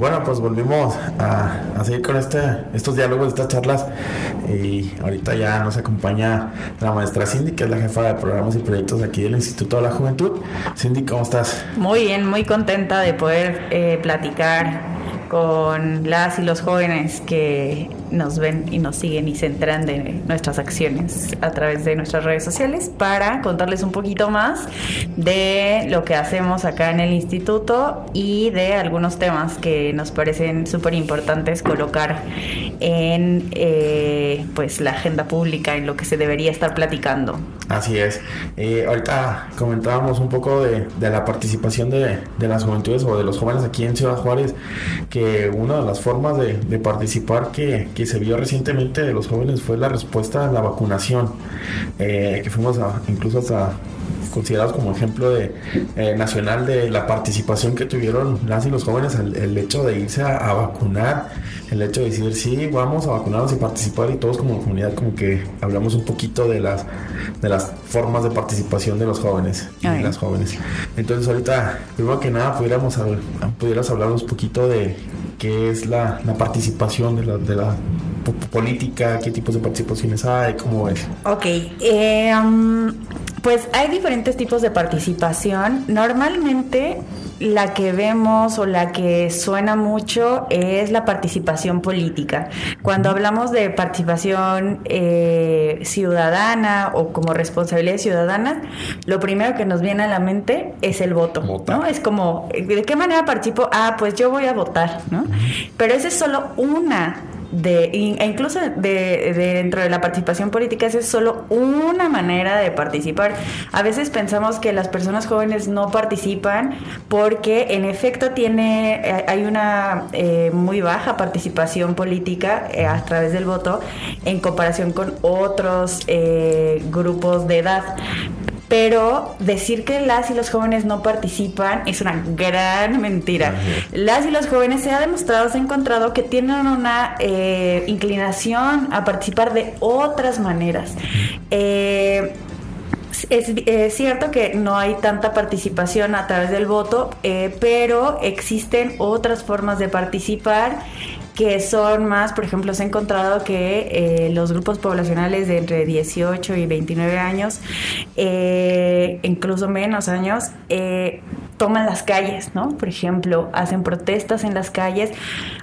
Bueno, pues volvimos a, seguir con este, estos diálogos, estas charlas. Y ahorita ya nos acompaña la maestra Cindy, que es la jefa de programas y proyectos aquí del Instituto de la Juventud. Cindy, ¿cómo estás? Muy bien, muy contenta de poder eh, platicar con las y los jóvenes que nos ven y nos siguen y se de nuestras acciones a través de nuestras redes sociales para contarles un poquito más de lo que hacemos acá en el instituto y de algunos temas que nos parecen súper importantes colocar en eh, pues la agenda pública, en lo que se debería estar platicando. Así es. Eh, ahorita comentábamos un poco de, la participación de, las juventudes o de los jóvenes aquí en Ciudad Juárez, que una de las formas de, participar que que se vio recientemente de los jóvenes fue la respuesta a la vacunación, eh, que fuimos a, incluso hasta considerados como ejemplo de eh, nacional de la participación que tuvieron las y los jóvenes, el, hecho de irse a, vacunar, el hecho de decir sí, vamos a vacunarnos y participar y todos como comunidad como que hablamos un poquito de las de las formas de participación de los jóvenes y las jóvenes. Entonces ahorita, primero que nada, pudiéramos pudieras hablarnos un poquito de qué es la, participación de la, de la política, qué tipos de participaciones hay, cómo es. Ok, eh, um, pues hay diferentes tipos de participación. Normalmente la que vemos o la que suena mucho es la participación política. Cuando hablamos de participación eh, ciudadana o como responsabilidad ciudadana, lo primero que nos viene a la mente es el voto. ¿no? Es como, ¿de qué manera participo? Ah, pues yo voy a votar, ¿no? Pero esa es solo una de, e incluso de, dentro de la participación política, es solo una manera de participar. A veces pensamos que las personas jóvenes no participan porque en efecto tiene, eh, hay una eh, muy baja participación política eh, a través del voto en comparación con otros grupos de edad. Pero decir que las y los jóvenes no participan es una gran mentira. Las y los jóvenes se ha demostrado, se ha encontrado que tienen una eh, inclinación a participar de otras maneras. Eh, es, cierto que no hay tanta participación a través del voto, eh, pero existen otras formas de participar que son más, por ejemplo, se ha encontrado que eh, los grupos poblacionales de entre 18 y 29 años, eh, incluso menos años, eh, toman las calles, ¿no? Por ejemplo, hacen protestas en las calles.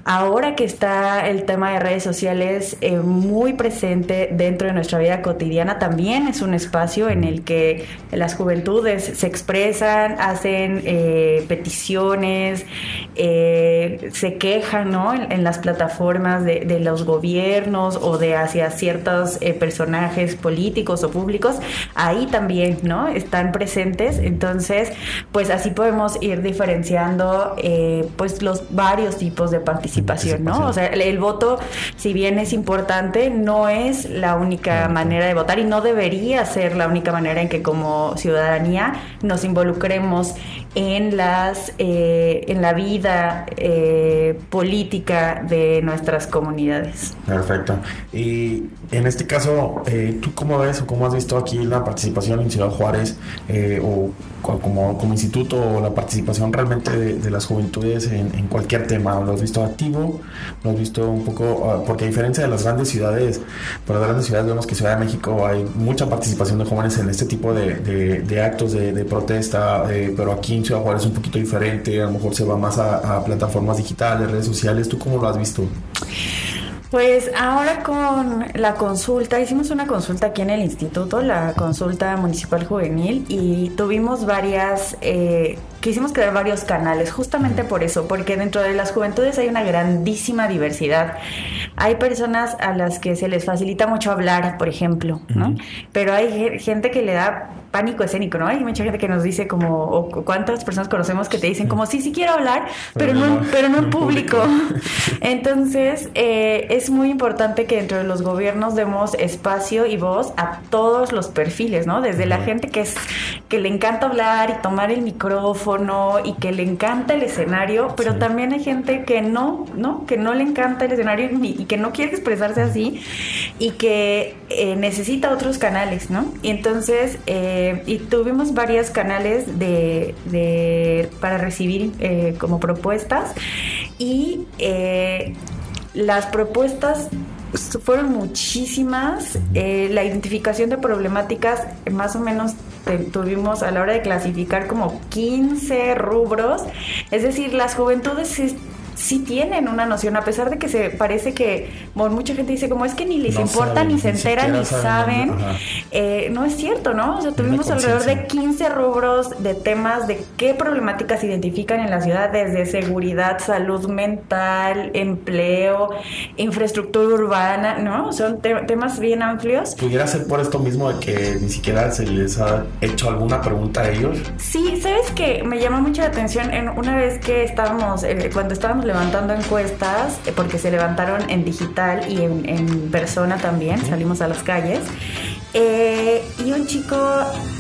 Ahora que está el tema de redes sociales eh, muy presente dentro de nuestra vida cotidiana, también es un espacio en el que las juventudes se expresan, hacen eh, peticiones, eh, se quejan, ¿no? En, las plataformas de, de, los gobiernos o de hacia ciertos personajes políticos o públicos. Ahí también, ¿no? Están presentes. Entonces, pues así podemos podemos ir diferenciando eh, pues los varios tipos de participación, ¿no? O sea, el, voto, si bien es importante, no es la única manera de votar y no debería ser la única manera en que como ciudadanía nos involucremos en las eh, en la vida eh, política de nuestras comunidades. Perfecto. Y en este caso, ¿tú cómo ves o cómo has visto aquí la participación en Ciudad Juárez o como, como instituto la participación realmente de, las juventudes en, cualquier tema. Lo has visto activo, lo has visto un poco, ah, porque a diferencia de las grandes ciudades, para las grandes ciudades vemos que Ciudad de México hay mucha participación de jóvenes en este tipo de, actos de, protesta, eh, pero aquí en Ciudad Juárez es un poquito diferente, a lo mejor se va más a, a plataformas digitales, redes sociales. ¿Tú cómo lo has visto? Pues ahora con la consulta, hicimos una consulta aquí en el instituto, la consulta municipal juvenil, y tuvimos varias, eh, quisimos crear varios canales, justamente por eso, porque dentro de las juventudes hay una grandísima diversidad. Hay personas a las que se les facilita mucho hablar, por ejemplo, ¿no? Pero hay gente que le da pánico escénico, ¿no? Hay mucha gente que nos dice como, o cuántas personas conocemos que te dicen como, sí, sí quiero hablar, pero, no, pero no en público. Entonces, eh, es muy importante que dentro de los gobiernos demos espacio y voz a todos los perfiles, ¿no? Desde la gente que es, que le encanta hablar y tomar el micrófono y que le encanta el escenario, pero también hay gente que no, ¿no? Que no le encanta el escenario y, que no quiere expresarse así y que eh, necesita otros canales, ¿no? Y entonces, eh, y tuvimos varios canales de, para recibir eh, como propuestas y las propuestas fueron muchísimas. Eh, la identificación de problemáticas, más o menos tuvimos a la hora de clasificar como 15 rubros. Es decir, las juventudes sí tienen una noción, a pesar de que se parece que mucha gente dice como es que ni les importa, ni se enteran, ni saben. Eh, no es cierto, ¿no? O sea, tuvimos alrededor de 15 rubros de temas de qué problemáticas se identifican en la ciudad, desde seguridad, salud mental, empleo, infraestructura urbana, ¿no? Son temas bien amplios. ¿Pudiera ser por esto mismo de que ni siquiera se les ha hecho alguna pregunta a ellos? Sí, sabes que me llamó mucho la atención en una vez que estábamos, eh, cuando estábamos levantando encuestas, eh, porque se levantaron en digital y en, persona también, salimos a las calles. Eh, y un chico,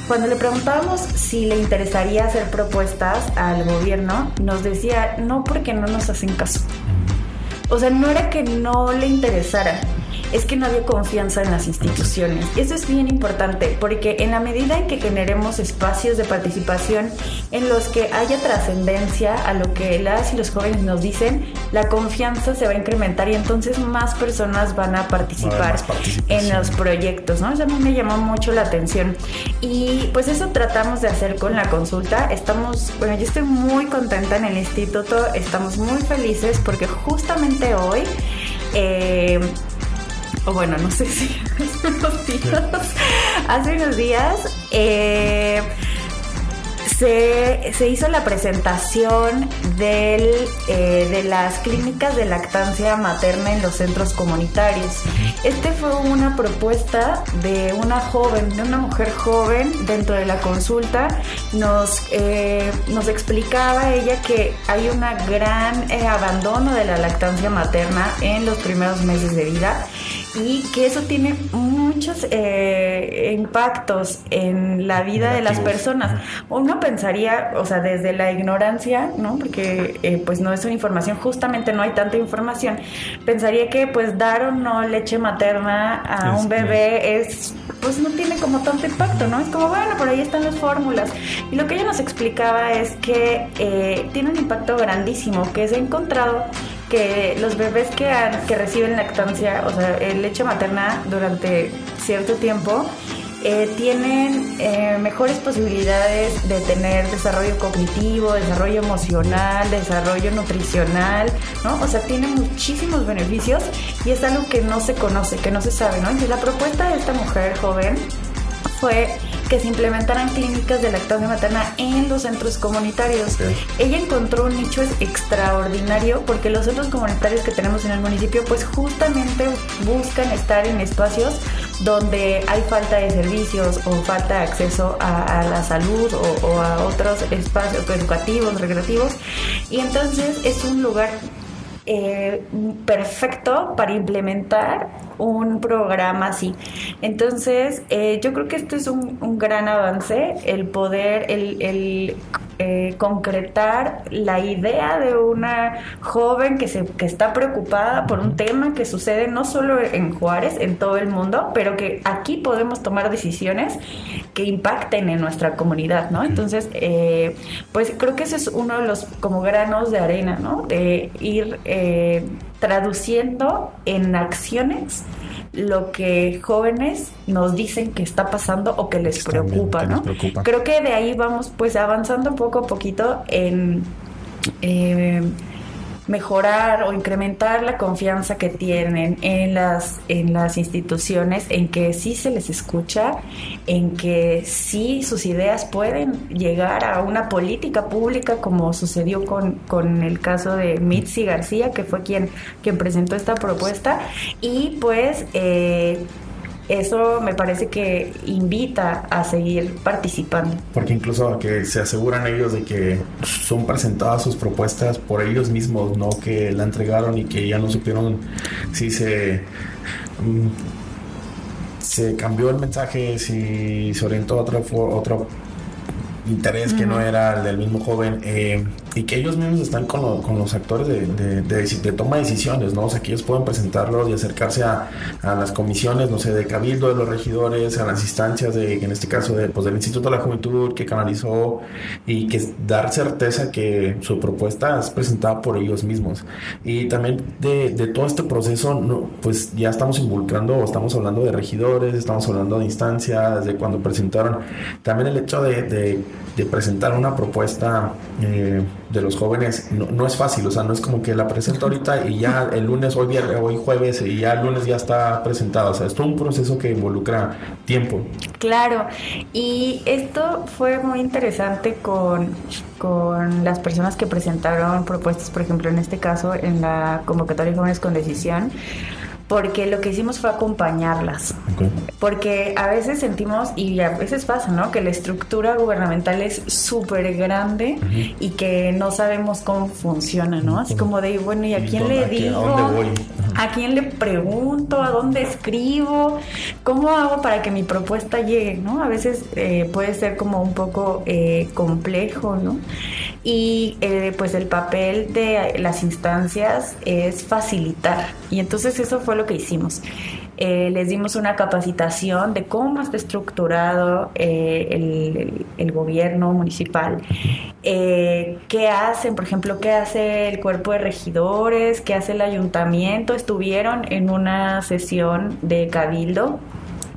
cuando le preguntábamos si le interesaría hacer propuestas al gobierno, nos decía, no porque no nos hacen caso. O sea, no era que no le interesara, es que no había confianza en las instituciones. Eso es bien importante porque en la medida en que generemos espacios de participación en los que haya trascendencia a lo que las y los jóvenes nos dicen, la confianza se va a incrementar y entonces más personas van a participar en los proyectos, ¿no? Eso a mí me llamó mucho la atención. Y pues eso tratamos de hacer con la consulta. Estamos, bueno, yo estoy muy contenta en el instituto, estamos muy felices porque justamente hoy eh, o bueno, no sé si hace unos días, hace unos días eh, se, hizo la presentación del, eh, de las clínicas de lactancia materna en los centros comunitarios. Este fue una propuesta de una joven, de una mujer joven dentro de la consulta. Nos, eh, nos explicaba ella que hay un gran abandono de la lactancia materna en los primeros meses de vida y que eso tiene muchos eh, impactos en la vida de las personas. Uno pensaría, o sea, desde la ignorancia, ¿no? Porque eh, pues no es una información, justamente no hay tanta información, pensaría que pues dar o no leche materna a un bebé es, pues no tiene como tanto impacto, ¿no? Es como, bueno, por ahí están las fórmulas. Y lo que ella nos explicaba es que eh, tiene un impacto grandísimo, que se ha encontrado que los bebés que, que reciben lactancia, o sea, leche materna durante cierto tiempo, eh, tienen eh, mejores posibilidades de tener desarrollo cognitivo, desarrollo emocional, desarrollo nutricional, ¿no? O sea, tiene muchísimos beneficios y es algo que no se conoce, que no se sabe, ¿no? Entonces la propuesta de esta mujer joven fue que se implementaran clínicas de lactancia materna en los centros comunitarios. Ella encontró un nicho extraordinario porque los centros comunitarios que tenemos en el municipio pues justamente buscan estar en espacios donde hay falta de servicios o falta de acceso a, la salud o a otros espacios educativos, recreativos. Y entonces es un lugar eh, perfecto para implementar un programa así. Entonces, eh, yo creo que esto es un, gran avance, el poder, el, el eh, concretar la idea de una joven que, se, que está preocupada por un tema que sucede no solo en Juárez, en todo el mundo, pero que aquí podemos tomar decisiones que impacten en nuestra comunidad, ¿no? Entonces, eh, pues creo que ese es uno de los como granos de arena, ¿no? De ir eh, traduciendo en acciones lo que jóvenes nos dicen que está pasando o que les preocupa, ¿no? Creo que de ahí vamos pues avanzando poco a poquito en eh, mejorar o incrementar la confianza que tienen en las, en las instituciones, en que sí se les escucha, en que sí sus ideas pueden llegar a una política pública como sucedió con, con el caso de Mitzi García, que fue quien, quien presentó esta propuesta, y pues... Eh, eso me parece que invita a seguir participando. Porque incluso que se aseguran ellos de que son presentadas sus propuestas por ellos mismos, no que la entregaron y que ya no supieron si se... Mm, se cambió el mensaje, si se orientó a otra, otra interés que no era el del mismo joven eh, y que ellos mismos están con, con los actores de, de, de, toma de decisiones, ¿no? O sea, que ellos pueden presentarlos y acercarse a, a, las comisiones, no sé, de cabildo de los regidores, a las instancias de, en este caso, de, pues, del Instituto de la Juventud que canalizó y que dar certeza que su propuesta es presentada por ellos mismos. Y también de, de todo este proceso, no, pues ya estamos involucrando, estamos hablando de regidores, estamos hablando de instancias, de cuando presentaron, también el hecho de, de, presentar una propuesta eh, de los jóvenes no, no, es fácil, o sea, no es como que la presento ahorita y ya el lunes, hoy, viernes, hoy jueves y ya el lunes ya está presentada, o sea, es todo un proceso que involucra tiempo. Claro, y esto fue muy interesante con, con las personas que presentaron propuestas, por ejemplo, en este caso, en la convocatoria de jóvenes con decisión porque lo que hicimos fue acompañarlas. Okay. Porque a veces sentimos, y a veces pasa, ¿no? Que la estructura gubernamental es súper grande uh -huh. y que no sabemos cómo funciona, ¿no? Así como de, bueno, ¿y a quién le digo? ¿A, dónde voy? ¿A quién le pregunto? ¿A dónde escribo? ¿Cómo hago para que mi propuesta llegue, ¿no? A veces eh, puede ser como un poco eh, complejo, ¿no? Y eh, pues el papel de las instancias es facilitar. Y entonces eso fue lo que hicimos. Eh, les dimos una capacitación de cómo está estructurado eh, el, el, gobierno municipal, eh, qué hacen, por ejemplo, qué hace el cuerpo de regidores, qué hace el ayuntamiento. Estuvieron en una sesión de cabildo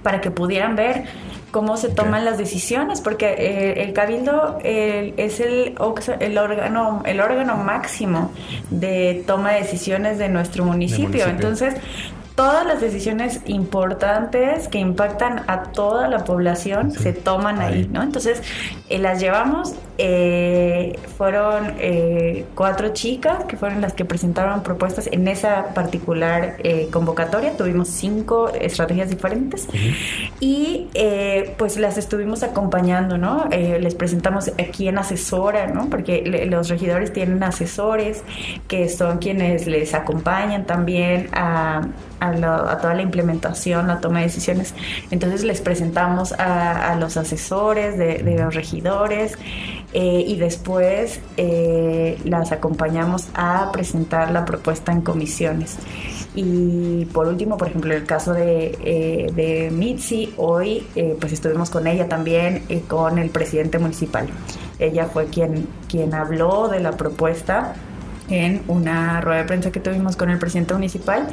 para que pudieran ver cómo se toman okay. las decisiones, porque eh, el cabildo eh, es el, el, órgano, el órgano máximo de toma de decisiones de nuestro municipio. municipio. Entonces, todas las decisiones importantes que impactan a toda la población sí. se toman ahí, ahí, ¿no? Entonces, eh, las llevamos, eh, fueron eh, cuatro chicas que fueron las que presentaron propuestas en esa particular eh, convocatoria, tuvimos cinco estrategias diferentes uh -huh. y pues las estuvimos acompañando, ¿no? les presentamos a quién asesora, ¿no? Porque le, los regidores tienen asesores que son quienes les acompañan también a a, la, a, toda la implementación, la toma de decisiones. Entonces les presentamos a, a los asesores de, de los regidores eh, y después eh, las acompañamos a presentar la propuesta en comisiones. Y por último, por ejemplo, el caso de, eh, de Mitzi, hoy eh, pues estuvimos con ella también con el presidente municipal. Ella fue quien, quien habló de la propuesta en una rueda de prensa que tuvimos con el presidente municipal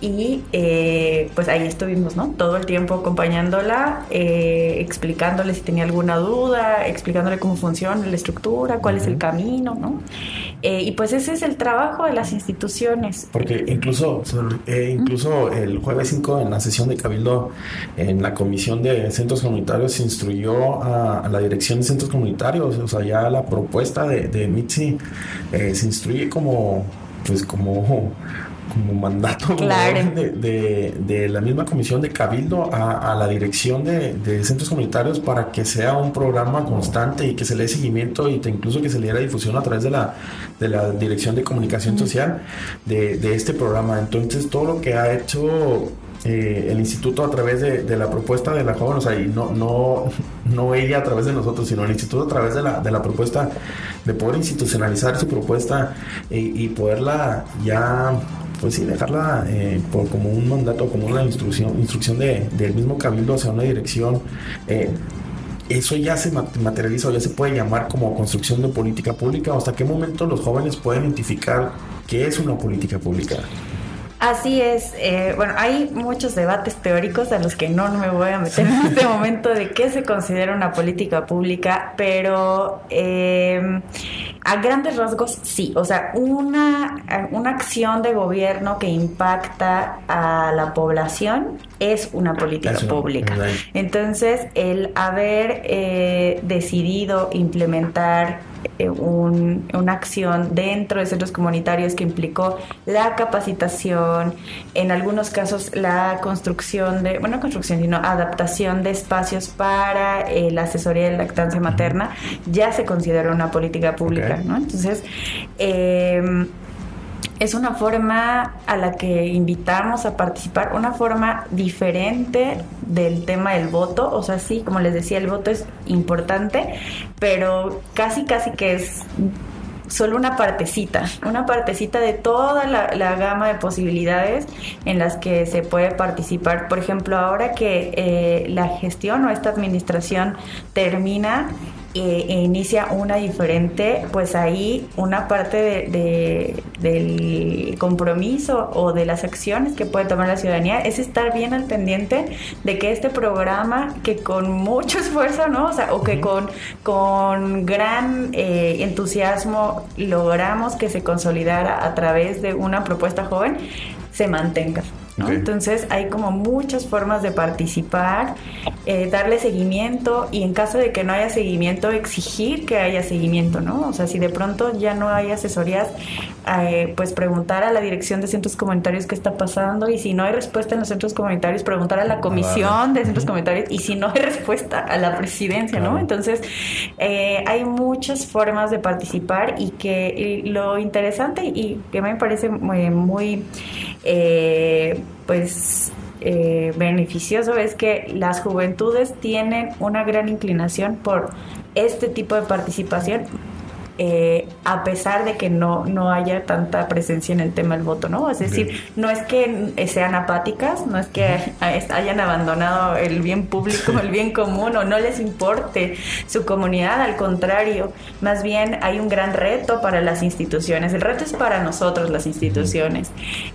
y eh, pues ahí estuvimos, ¿no? Todo el tiempo acompañándola, eh, explicándole si tenía alguna duda, explicándole cómo funciona la estructura, cuál uh -huh. es el camino, ¿no? Eh, y pues ese es el trabajo de las instituciones. Porque incluso, eh, incluso el jueves 5 en la sesión de Cabildo, en la comisión de centros comunitarios, se instruyó a, a la dirección de centros comunitarios, o sea, ya la propuesta de, de Mitzi eh, se instruye como, pues como como mandato claro. de, de, de, la misma comisión de Cabildo a, a la dirección de, de, centros comunitarios para que sea un programa constante y que se le dé seguimiento y te, incluso que se le diera difusión a través de la, de la dirección de comunicación social de, de este programa. Entonces, todo lo que ha hecho eh, el instituto a través de, la propuesta de la joven, o sea, y no, no, no ella a través de nosotros, sino el instituto a través de la, de la propuesta, de poder institucionalizar su propuesta y, y poderla ya pues sí, dejarla eh, por, como un mandato, como una instrucción, instrucción de, del mismo cabildo hacia una dirección. Eh, eso ya se materializa o ya se puede llamar como construcción de política pública. ¿Hasta qué momento los jóvenes pueden identificar qué es una política pública? Así es. Eh, bueno, hay muchos debates teóricos a los que no, me voy a meter en este momento de qué se considera una política pública, pero eh, a grandes rasgos sí. O sea, una, una acción de gobierno que impacta a la población es una política Eso, pública. Entonces, el haber eh, decidido implementar un, una acción dentro de centros comunitarios que implicó la capacitación, en algunos casos la construcción de, bueno, construcción, sino adaptación de espacios para eh, la asesoría de lactancia materna, ya se considera una política pública, okay. ¿no? Entonces, eh, es una forma a la que invitamos a participar, una forma diferente del tema del voto, o sea, sí, como les decía, el voto es importante, pero casi, casi que es solo una partecita, una partecita de toda la, gama de posibilidades en las que se puede participar. Por ejemplo, ahora que eh, la gestión o esta administración termina, e inicia una diferente, pues ahí una parte de, del compromiso o de las acciones que puede tomar la ciudadanía es estar bien al pendiente de que este programa que con mucho esfuerzo, ¿no? O sea, o que con, con gran eh, entusiasmo logramos que se consolidara a través de una propuesta joven, se mantenga. Entonces hay como muchas formas de participar, eh, darle seguimiento y en caso de que no haya seguimiento, exigir que haya seguimiento, ¿no? O sea, si de pronto ya no hay asesorías, eh, pues preguntar a la dirección de centros comunitarios qué está pasando y si no hay respuesta en los centros comunitarios, preguntar a la comisión de centros comunitarios y si no hay respuesta a la presidencia, ¿no? Entonces eh, hay muchas formas de participar y que lo interesante y que me parece muy, muy pues eh, beneficioso es que las juventudes tienen una gran inclinación por este tipo de participación eh, a pesar de que no, no haya tanta presencia en el tema del voto, ¿no? Es decir, no es que sean apáticas, no es que hayan abandonado el bien público, el bien común o no les importe su comunidad, al contrario, más bien hay un gran reto para las instituciones, el reto es para nosotros las instituciones,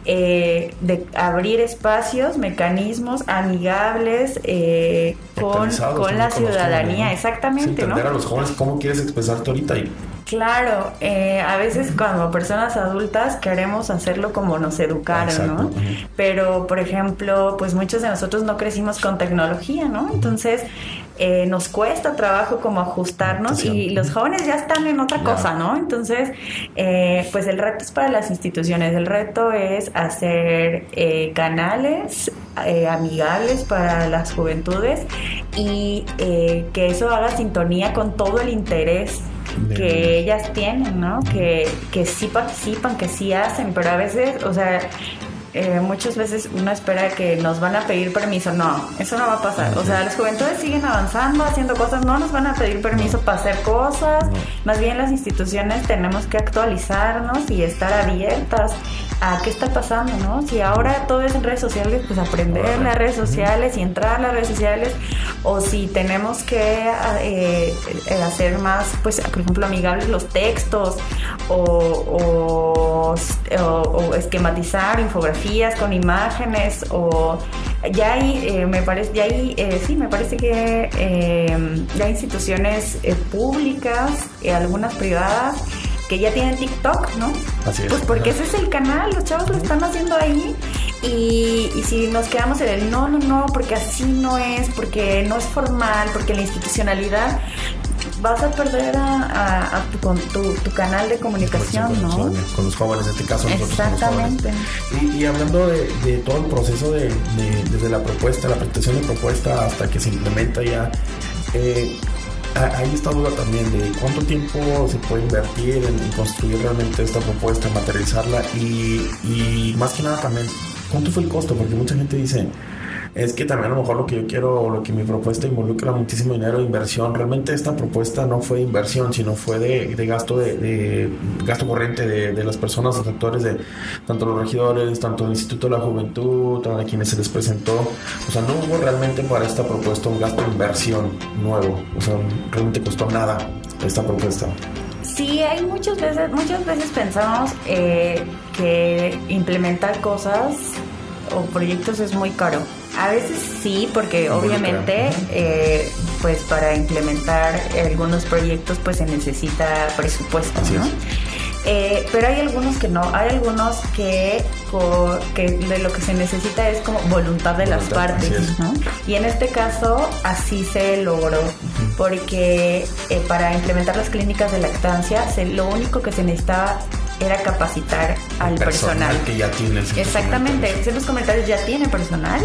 eh, de abrir espacios, mecanismos amigables eh, con, con la ciudadanía, exactamente, entender a los jóvenes cómo quieres expresarte ahorita y Claro, eh, a veces como personas adultas queremos hacerlo como nos educaron, ¿no? Pero, por ejemplo, pues muchos de nosotros no crecimos con tecnología, ¿no? Entonces, eh, nos cuesta trabajo como ajustarnos y los jóvenes ya están en otra cosa, ¿no? Entonces, eh, pues el reto es para las instituciones, el reto es hacer canales amigables para las juventudes y que eso haga sintonía con todo el interés que ellas tienen, ¿no? Que, que sí participan, que sí hacen, pero a veces, o sea, eh, muchas veces uno espera que nos van a pedir permiso. No, eso no va a pasar. O sea, las juventudes siguen avanzando, haciendo cosas, no nos van a pedir permiso para hacer cosas. Más bien las instituciones tenemos que actualizarnos y estar abiertas a qué está pasando, ¿no? Si ahora todo es en redes sociales, pues aprender las redes sociales y entrar a las redes sociales, o si tenemos que eh, eh, hacer más, pues, por ejemplo, amigables los textos, o, o esquematizar infografías con imágenes, o ya hay, eh, me parece, ya hay, sí, me parece que ya hay instituciones públicas, algunas privadas, que ya tienen TikTok, ¿no? Así es. Pues porque ese es el canal, los chavos lo están haciendo ahí. Y, si nos quedamos en el no, no, no, porque así no es, porque no es formal, porque la institucionalidad, vas a perder a, tu, con tu, canal de comunicación, ¿no? Con los jóvenes, en este caso. Exactamente. Y, hablando de, todo el proceso de, desde la propuesta, la presentación de propuesta hasta que se implementa ya, eh, hay esta duda también de cuánto tiempo se puede invertir en, construir realmente esta propuesta, materializarla y, y más que nada también, ¿cuánto fue el costo? Porque mucha gente dice, es que también a lo mejor lo que yo quiero o lo que mi propuesta involucra muchísimo dinero de inversión. Realmente esta propuesta no fue de inversión, sino fue de, gasto de, gasto corriente de, las personas, los actores, de tanto los regidores, tanto el Instituto de la Juventud, a quienes se les presentó. O sea, no hubo realmente para esta propuesta un gasto de inversión nuevo. O sea, realmente costó nada esta propuesta. Sí, hay muchas veces, muchas veces pensamos eh, que implementar cosas o proyectos es muy caro. A veces sí, porque obviamente, eh, pues para implementar algunos proyectos, pues se necesita presupuesto, ¿no? Eh, pero hay algunos que no, hay algunos que, que de lo que se necesita es como voluntad de las partes, ¿no? Y en este caso así se logró, porque eh, para implementar las clínicas de lactancia, se, lo único que se necesitaba era capacitar al personal, que ya tiene el Exactamente, el centros comunitarios ya tiene personal.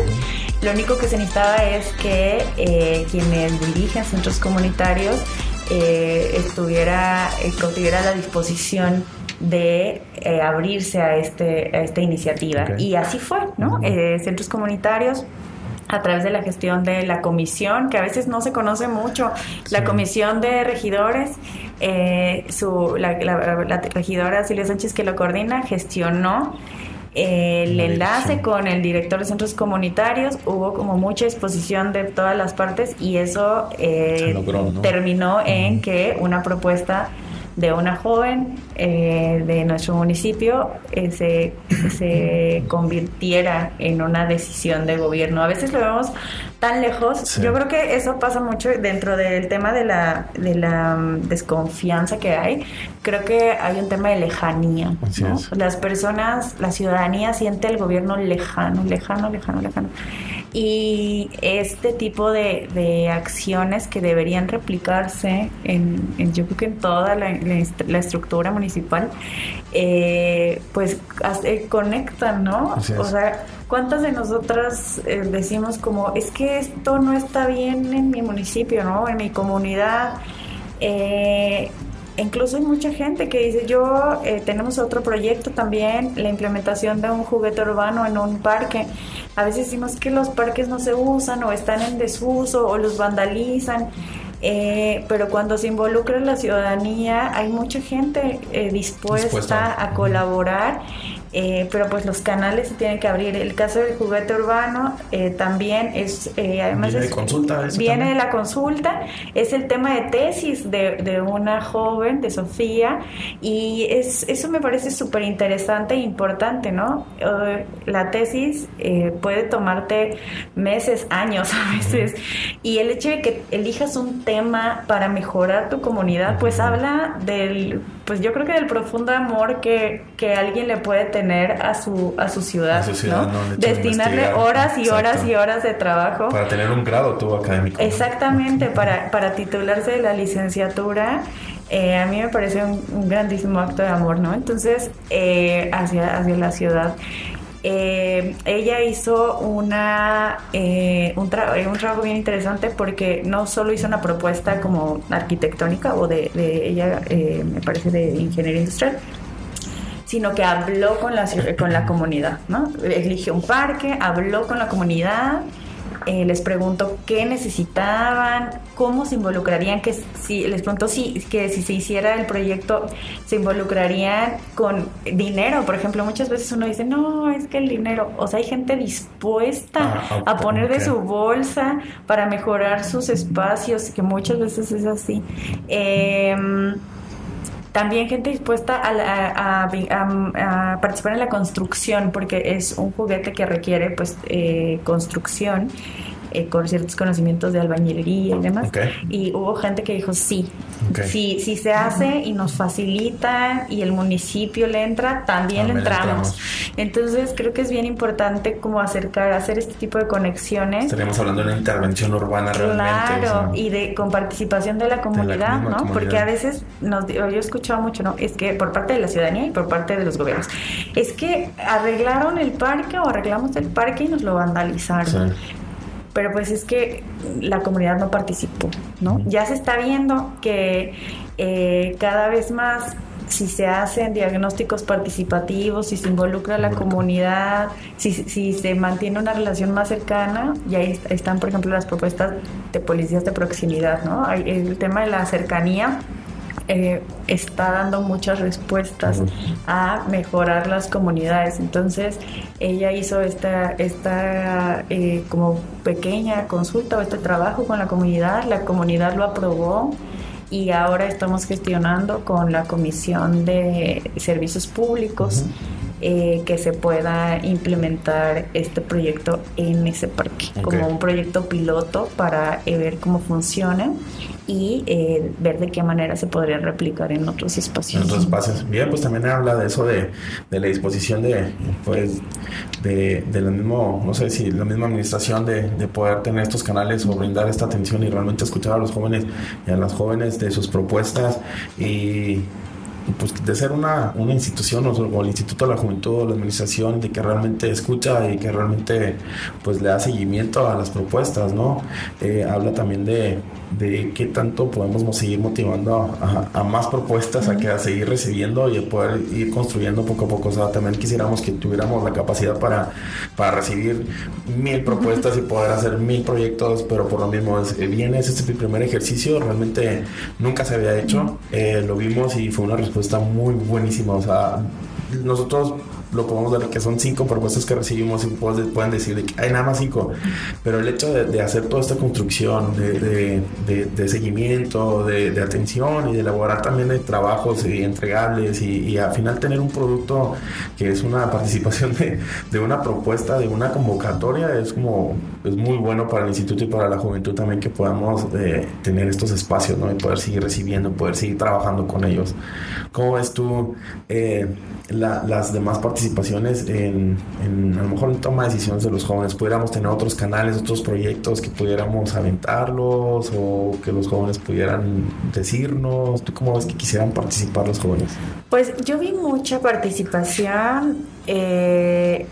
Lo único que se necesitaba es que eh, quienes dirigen centros comunitarios eh, estuviera, eh, tuviera la disposición de eh, abrirse a, este, a esta iniciativa. Y así fue, ¿no? Eh, centros comunitarios a través de la gestión de la comisión, que a veces no se conoce mucho, la comisión de regidores, eh, su, la, regidora Silvia Sánchez que lo coordina, gestionó el enlace con el director de centros comunitarios, hubo como mucha exposición de todas las partes y eso terminó en que una propuesta de una joven eh, de nuestro municipio eh, se, se, convirtiera en una decisión de gobierno. A veces lo vemos tan lejos. Yo creo que eso pasa mucho dentro del tema de la, de la mm, desconfianza que hay. Creo que hay un tema de lejanía. Las personas, la ciudadanía siente el gobierno lejano, lejano, lejano, lejano. Y este tipo de, de acciones que deberían replicarse en, yo creo que en toda la, la, estructura municipal, eh, pues conectan, ¿no? O sea, ¿cuántas de nosotras eh, decimos como, es que esto no está bien en mi municipio, ¿no? En mi comunidad. Incluso hay mucha gente que dice, yo eh, tenemos otro proyecto también, la implementación de un juguete urbano en un parque. A veces decimos que los parques no se usan o están en desuso o los vandalizan. Eh, pero cuando se involucra la ciudadanía hay mucha gente eh, dispuesta, a colaborar eh, pero pues los canales se tienen que abrir. El caso del juguete urbano eh, también es, eh, además viene de consulta. Viene de la consulta, es el tema de tesis de, de una joven, de Sofía, y es, eso me parece súper interesante e importante, ¿no? la tesis puede tomarte meses, años a veces, y el hecho de que elijas un tema para mejorar tu comunidad, pues habla del, pues yo creo que del profundo amor que, que alguien le puede tener a su, a su ciudad, destinarle horas y horas y horas de trabajo. Para tener un grado tú académico. Exactamente, para, para titularse de la licenciatura. Eh, a mí me parece un, grandísimo acto de amor, ¿no? Entonces, eh, hacia, hacia la ciudad. Eh, ella hizo una, un, un, trabajo bien interesante porque no solo hizo una propuesta como arquitectónica o de, de ella, me parece, de ingeniería industrial, sino que habló con la, con la comunidad, ¿no? Eligió un parque, habló con la comunidad, eh, les preguntó qué necesitaban, cómo se involucrarían, que si les preguntó si que si se hiciera el proyecto se involucrarían con dinero, por ejemplo, muchas veces uno dice, "No, es que el dinero", o sea, hay gente dispuesta ah, a poner de su bolsa para mejorar sus espacios, que muchas veces es así. Eh, también gente dispuesta a, participar en la construcción, porque es un juguete que requiere pues eh, construcción eh, con ciertos conocimientos de albañilería y demás. Y hubo gente que dijo sí, si, si se hace y nos facilita y el municipio le entra, también, entramos. Entonces creo que es bien importante como acercar, hacer este tipo de conexiones. Estaríamos hablando de una intervención urbana realmente. Claro, y de con participación de la comunidad, ¿no? Porque a veces nos, yo he escuchado mucho, ¿no? Es que por parte de la ciudadanía y por parte de los gobiernos, es que arreglaron el parque o arreglamos el parque y nos lo vandalizaron pero pues es que la comunidad no participó, ¿no? Ya se está viendo que eh, cada vez más si se hacen diagnósticos participativos, si se involucra a la comunidad, si, si se mantiene una relación más cercana, y ahí están, por ejemplo, las propuestas de policías de proximidad, ¿no? El tema de la cercanía eh, está dando muchas respuestas a mejorar las comunidades. Entonces, ella hizo esta, esta eh, como pequeña consulta o este trabajo con la comunidad, la comunidad lo aprobó y ahora estamos gestionando con la Comisión de Servicios Públicos. Eh, que se pueda implementar este proyecto en ese parque, como un proyecto piloto para ver cómo funciona y eh, ver de qué manera se podría replicar en otros espacios. En otros espacios. Bien, pues también habla de eso de, de la disposición de, pues, de, de, lo mismo, no sé si la misma administración de, de, poder tener estos canales o brindar esta atención y realmente escuchar a los jóvenes y a las jóvenes de sus propuestas y pues, de ser una, una institución o, el Instituto de la Juventud o la Administración de que realmente escucha y que realmente pues le da seguimiento a las propuestas, ¿no? Eh, habla también de, de qué tanto podemos seguir motivando a, más propuestas, a, que, a seguir recibiendo y a poder ir construyendo poco a poco. O sea, también quisiéramos que tuviéramos la capacidad para, para recibir mil propuestas y poder hacer mil proyectos, pero por lo mismo, es, bien, es este primer ejercicio, realmente nunca se había hecho, eh, lo vimos y fue una respuesta muy buenísima. O sea, nosotros lo podemos ver que son cinco propuestas que recibimos y pueden decir que hay nada más cinco. Pero el hecho de, hacer toda esta construcción de, de, seguimiento, de, atención y de elaborar también de trabajos entregables y, al final tener un producto que es una participación de, una propuesta, de una convocatoria, es como es muy bueno para el instituto y para la juventud también que podamos eh, tener estos espacios ¿no? y poder seguir recibiendo, poder seguir trabajando con ellos. ¿Cómo ves tú eh, las demás participaciones? Participaciones en, a lo mejor en toma de decisiones de los jóvenes, pudiéramos tener otros canales, otros proyectos que pudiéramos aventarlos o que los jóvenes pudieran decirnos. ¿Tú cómo ves que quisieran participar los jóvenes? Pues yo vi mucha participación eh,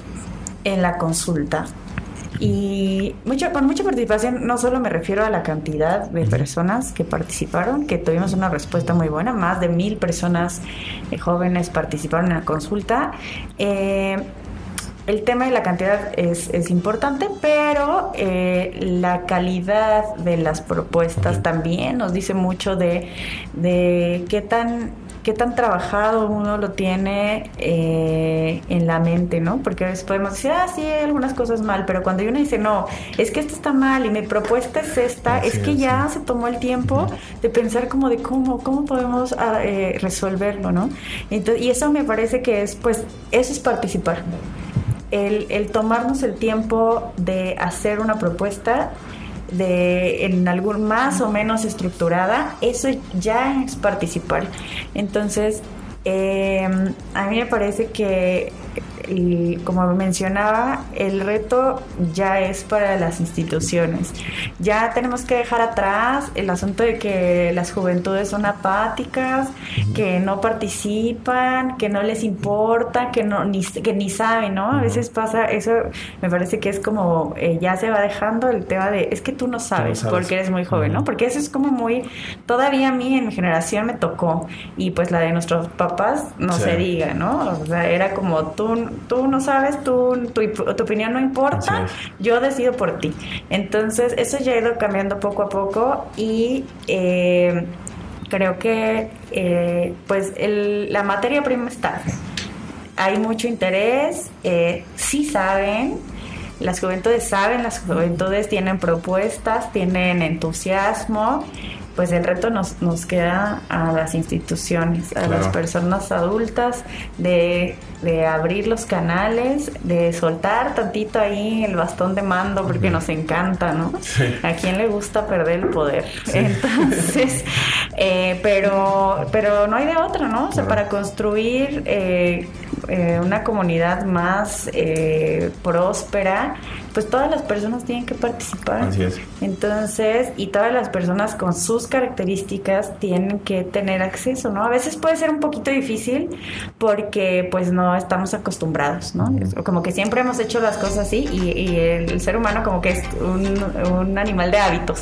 en la consulta. Y mucha, con mucha participación, no solo me refiero a la cantidad de personas que participaron, que tuvimos una respuesta muy buena, más de mil personas eh, jóvenes participaron en la consulta. Eh, el tema de la cantidad es, es importante, pero eh, la calidad de las propuestas también nos dice mucho de, de qué tan qué tan trabajado uno lo tiene eh, en la mente, ¿no? Porque a veces podemos decir, ah, sí, hay algunas cosas mal, pero cuando uno dice, no, es que esto está mal y mi propuesta es esta, es que ya se tomó el tiempo de pensar como de cómo, cómo podemos ah, eh, resolverlo, ¿no? Entonces, y eso me parece que es, pues, eso es participar. El, el tomarnos el tiempo de hacer una propuesta de en algún más o menos estructurada, eso ya es participar. Entonces, eh, a mí me parece que y como mencionaba, el reto ya es para las instituciones. Ya tenemos que dejar atrás el asunto de que las juventudes son apáticas, que no participan, que no les importa, que no ni, que ni saben, ¿no? A veces pasa eso, me parece que es como eh, ya se va dejando el tema de es que tú no sabes, porque eres muy joven, ¿no? Porque eso es como muy todavía a mí en mi generación me tocó y pues la de nuestros papás no se diga, ¿no? O sea, era como tú tú no sabes, tú, tu, tu opinión no importa, yo decido por ti. Entonces, eso ya ha ido cambiando poco a poco y eh, creo que eh, pues la materia prima está. Hay mucho interés, eh, sí saben, las juventudes saben, las juventudes tienen propuestas, tienen entusiasmo pues el reto nos, nos queda a las instituciones, a las personas adultas, de, de, abrir los canales, de soltar tantito ahí el bastón de mando, porque nos encanta, ¿no? ¿A quién le gusta perder el poder? Entonces, eh, pero, pero no hay de otra, ¿no? O sea, para construir eh, eh, una comunidad más próspera, pues todas las personas tienen que participar. Así es. Entonces, y todas las personas con sus características tienen que tener acceso, ¿no? A veces puede ser un poquito difícil porque pues no estamos acostumbrados, ¿no? Como que siempre hemos hecho las cosas así y, el, ser humano como que es un, animal de hábitos.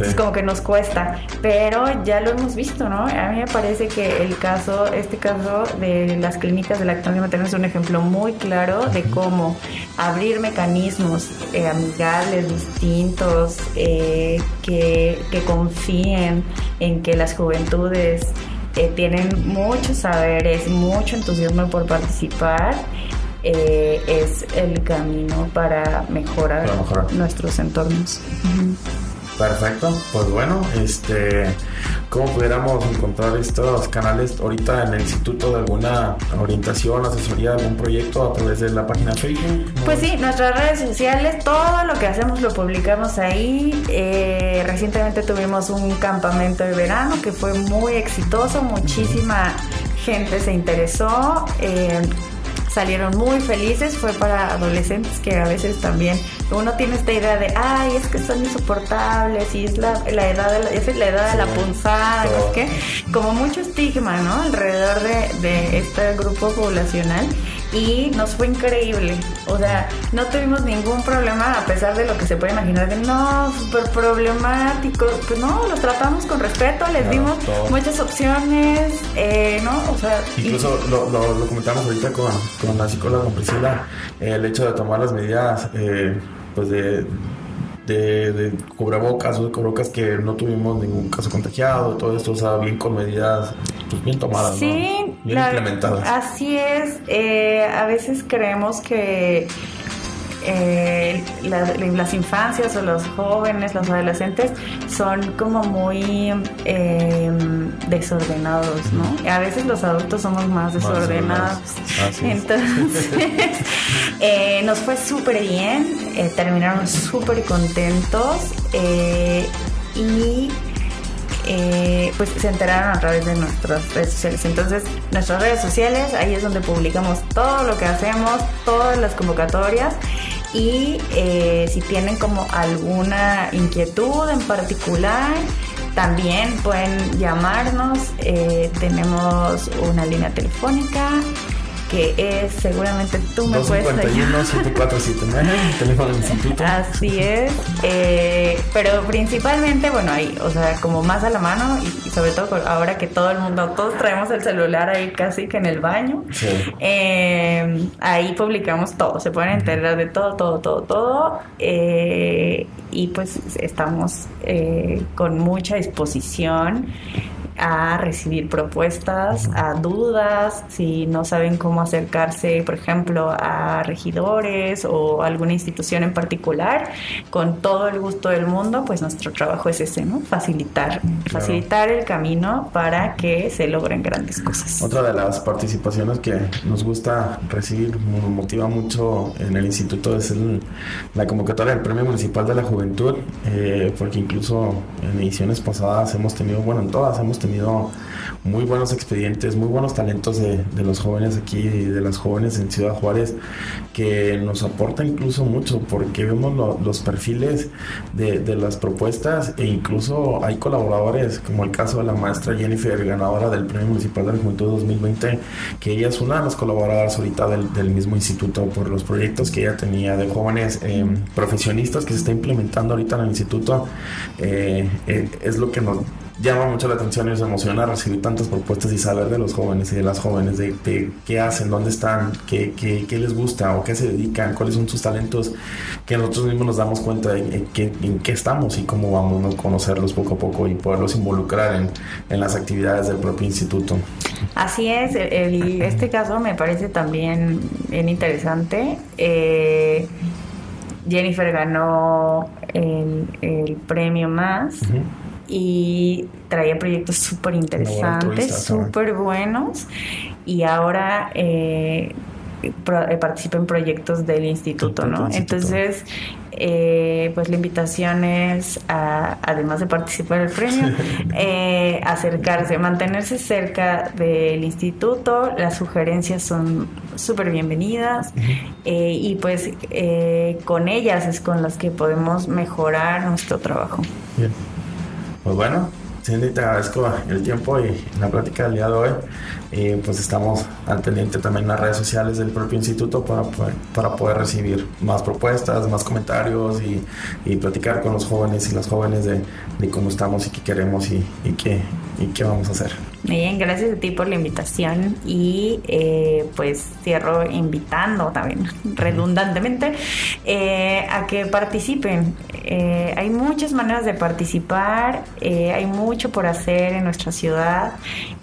Es como que nos cuesta, pero ya lo hemos visto, ¿no? A mí me parece que el caso, este caso de las clínicas de lactancia materna es un ejemplo muy claro de cómo abrir mecanismos eh, amigables, distintos, eh, que, confíen en que las juventudes eh, tienen muchos saberes, mucho entusiasmo por participar. es el camino para mejorar, nuestros entornos. Perfecto, pues bueno, este, ¿cómo pudiéramos encontrar estos canales ahorita en el instituto de alguna orientación, asesoría, algún proyecto a través de la página Facebook? Pues sí, nuestras redes sociales, todo lo que hacemos lo publicamos ahí. Eh, recientemente tuvimos un campamento de verano que fue muy exitoso, muchísima gente se interesó. Eh, salieron muy felices, fue para adolescentes que a veces también uno tiene esta idea de, ay, es que son insoportables y es la, la edad de la, es la edad de la punzada, ¿no? que como mucho estigma, ¿no? Alrededor de, de este grupo poblacional y nos fue increíble. O sea, no tuvimos ningún problema a pesar de lo que se puede imaginar de no, súper problemático. Pues no, los tratamos con respeto, les dimos muchas opciones, eh, ¿no? O sea. Incluso lo, lo, comentamos ahorita con, con la psicóloga, con Priscila, el hecho de tomar las medidas, eh, pues de de, de cubrebocas o de cubrebocas que no tuvimos ningún caso contagiado, todo esto, o sea, bien con medidas pues bien tomadas, sí, bien implementadas. Así es, eh, a veces creemos que eh, las infancias o los jóvenes, los adolescentes son como muy eh, desordenados, ¿no? A veces los adultos somos más desordenados. Entonces, eh, nos fue súper bien, terminaron súper contentos y pues se enteraron a través de nuestras redes sociales. Entonces, nuestras redes sociales, ahí es donde publicamos todo lo que hacemos, todas las convocatorias y eh, si tienen como alguna inquietud en particular, también pueden llamarnos. Eh, tenemos una línea telefónica que es seguramente tú me puedes ayudar. 7479, teléfono del instituto. Así es, eh, pero principalmente, bueno, ahí, o sea, como más a la mano y, sobre todo ahora que todo el mundo, todos traemos el celular ahí casi que en el baño, eh, ahí publicamos todo, se pueden enterar de todo, todo, todo, todo, eh, y pues estamos con mucha disposición a recibir propuestas, a dudas, si no saben cómo acercarse, por ejemplo, a regidores o alguna institución en particular, con todo el gusto del mundo, pues nuestro trabajo es ese, ¿no? Facilitar, facilitar el camino para que se logren grandes cosas. Otra de las participaciones que nos gusta recibir, nos motiva mucho en el instituto es la convocatoria del Premio Municipal de la Juventud, eh, porque incluso en ediciones pasadas hemos tenido, bueno, en todas hemos tenido tenido muy buenos expedientes, muy buenos talentos de, los jóvenes aquí y de las jóvenes en Ciudad Juárez que nos aporta incluso mucho porque vemos los perfiles de, las propuestas e incluso hay colaboradores como el caso de la maestra Jennifer, ganadora del Premio Municipal de la Juventud 2020, que ella es una de las colaboradoras ahorita del, mismo instituto por los proyectos que ella tenía de jóvenes eh, profesionistas que se está implementando ahorita en el instituto. Eh, eh, es lo que nos llama mucho la atención y nos emociona recibir tantas propuestas y saber de los jóvenes y de las jóvenes, de, qué hacen, dónde están, qué, qué, qué, les gusta o qué se dedican, cuáles son sus talentos, que nosotros mismos nos damos cuenta de en, qué, en qué estamos y cómo vamos a conocerlos poco a poco y poderlos involucrar en, en las actividades del propio instituto. Así es, este caso me parece también bien interesante. Eh, Jennifer ganó el, el premio más y traía proyectos súper interesantes, súper buenos y ahora eh, eh, participa en proyectos del instituto, ¿no? Entonces, eh, pues la invitación es, además de participar en el premio, eh, acercarse, mantenerse cerca del instituto, las sugerencias son súper bienvenidas y pues con ellas es con las que podemos mejorar nuestro trabajo. Bien. Pues bueno, Cindy, te agradezco el tiempo y la plática del día de hoy. Y pues estamos al también en las redes sociales del propio instituto para poder, para poder recibir más propuestas, más comentarios y, platicar con los jóvenes y las jóvenes de, cómo estamos y qué queremos y, y, qué, y qué vamos a hacer. Bien, gracias a ti por la invitación y eh, pues cierro invitando también redundantemente eh, a que participen. Eh, hay muchas maneras de participar, hay mucho por hacer en nuestra ciudad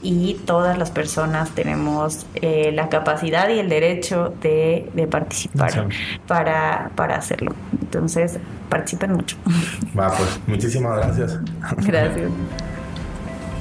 y todas las personas tenemos la capacidad y el derecho de, de participar para, para hacerlo. Entonces, participen mucho. Va, pues muchísimas gracias. Gracias.